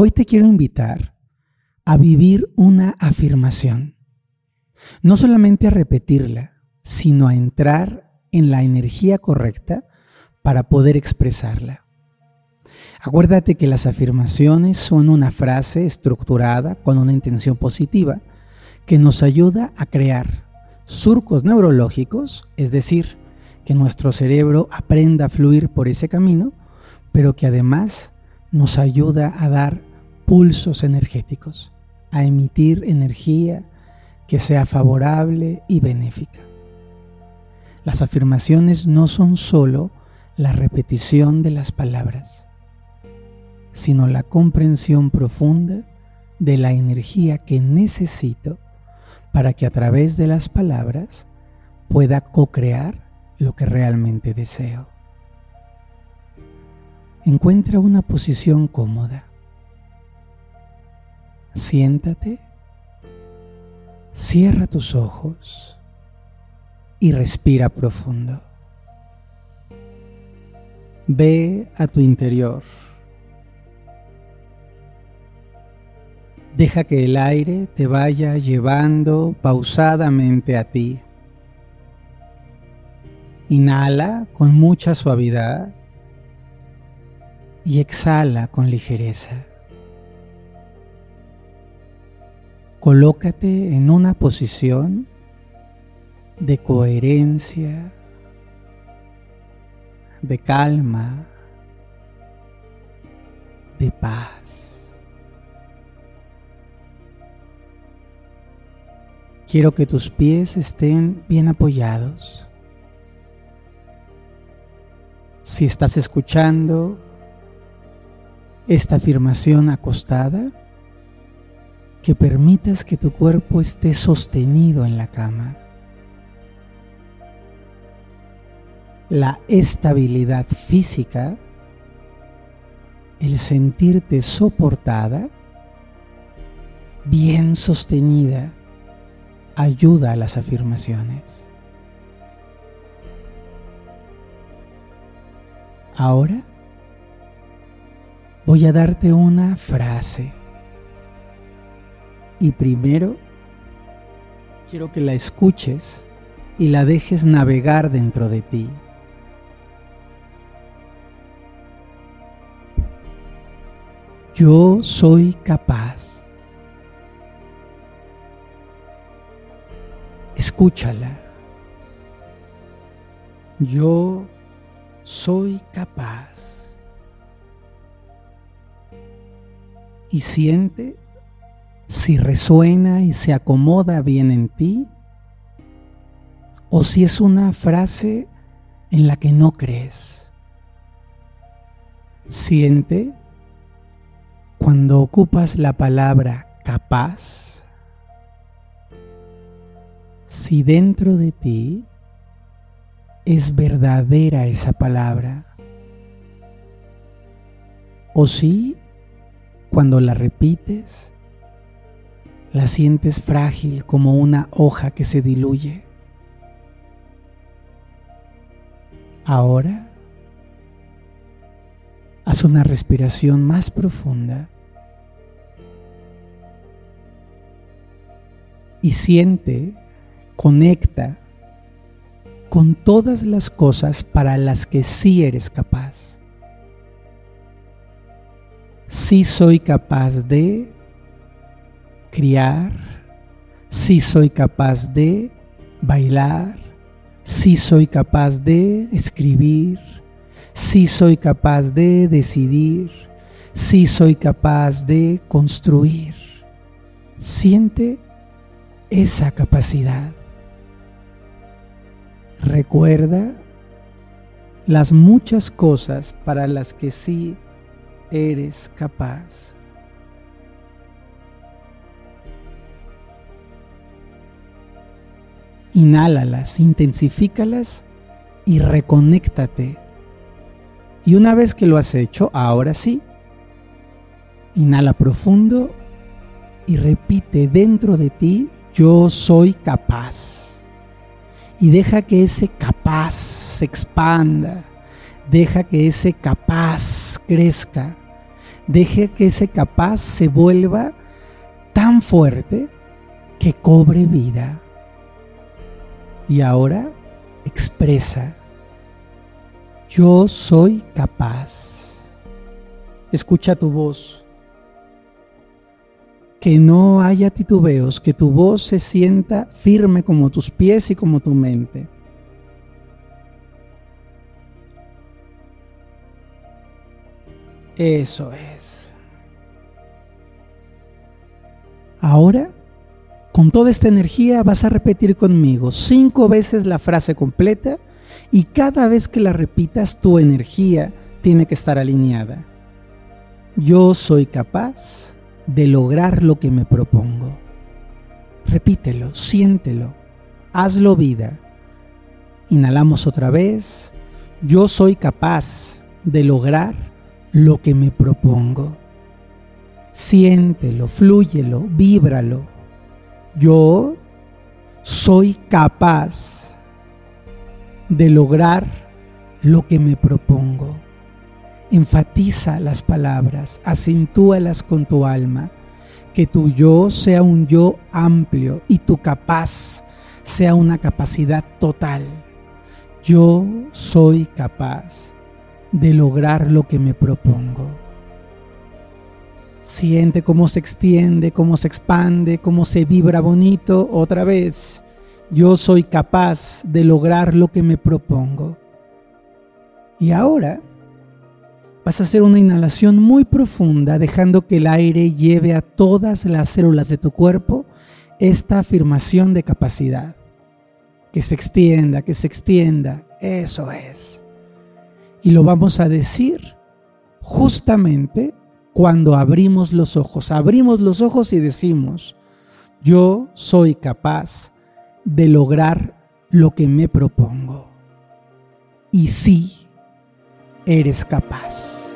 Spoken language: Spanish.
Hoy te quiero invitar a vivir una afirmación. No solamente a repetirla, sino a entrar en la energía correcta para poder expresarla. Acuérdate que las afirmaciones son una frase estructurada con una intención positiva que nos ayuda a crear surcos neurológicos, es decir, que nuestro cerebro aprenda a fluir por ese camino, pero que además nos ayuda a dar pulsos energéticos, a emitir energía que sea favorable y benéfica. Las afirmaciones no son sólo la repetición de las palabras, sino la comprensión profunda de la energía que necesito para que a través de las palabras pueda co-crear lo que realmente deseo. Encuentra una posición cómoda Siéntate, cierra tus ojos y respira profundo. Ve a tu interior. Deja que el aire te vaya llevando pausadamente a ti. Inhala con mucha suavidad y exhala con ligereza. Colócate en una posición de coherencia, de calma, de paz. Quiero que tus pies estén bien apoyados. Si estás escuchando esta afirmación acostada, que permitas que tu cuerpo esté sostenido en la cama. La estabilidad física, el sentirte soportada, bien sostenida, ayuda a las afirmaciones. Ahora voy a darte una frase y primero quiero que la escuches y la dejes navegar dentro de ti. Yo soy capaz. Escúchala. Yo soy capaz. Y siente si resuena y se acomoda bien en ti, o si es una frase en la que no crees. Siente cuando ocupas la palabra capaz, si dentro de ti es verdadera esa palabra, o si cuando la repites, la sientes frágil como una hoja que se diluye. Ahora, haz una respiración más profunda y siente, conecta con todas las cosas para las que sí eres capaz. Sí soy capaz de criar, si soy capaz de bailar, si soy capaz de escribir, si soy capaz de decidir, si soy capaz de construir. Siente esa capacidad. Recuerda las muchas cosas para las que sí eres capaz. Inhálalas, intensifícalas y reconéctate. Y una vez que lo has hecho, ahora sí, inhala profundo y repite dentro de ti, yo soy capaz. Y deja que ese capaz se expanda, deja que ese capaz crezca, Deje que ese capaz se vuelva tan fuerte que cobre vida. Y ahora expresa, yo soy capaz. Escucha tu voz. Que no haya titubeos, que tu voz se sienta firme como tus pies y como tu mente. Eso es. Ahora, con toda esta energía vas a repetir conmigo cinco veces la frase completa y cada vez que la repitas tu energía tiene que estar alineada. Yo soy capaz de lograr lo que me propongo. Repítelo, siéntelo, hazlo vida. Inhalamos otra vez. Yo soy capaz de lograr lo que me propongo. Siéntelo, flúyelo, víbralo. Yo soy capaz de lograr lo que me propongo. Enfatiza las palabras, acentúalas con tu alma. Que tu yo sea un yo amplio y tu capaz sea una capacidad total. Yo soy capaz de lograr lo que me propongo. Siente cómo se extiende, cómo se expande, cómo se vibra bonito otra vez. Yo soy capaz de lograr lo que me propongo. Y ahora vas a hacer una inhalación muy profunda, dejando que el aire lleve a todas las células de tu cuerpo esta afirmación de capacidad. Que se extienda, que se extienda. Eso es. Y lo vamos a decir justamente cuando abrimos los ojos. Abrimos los ojos y decimos, yo soy capaz de lograr lo que me propongo. Y sí, eres capaz.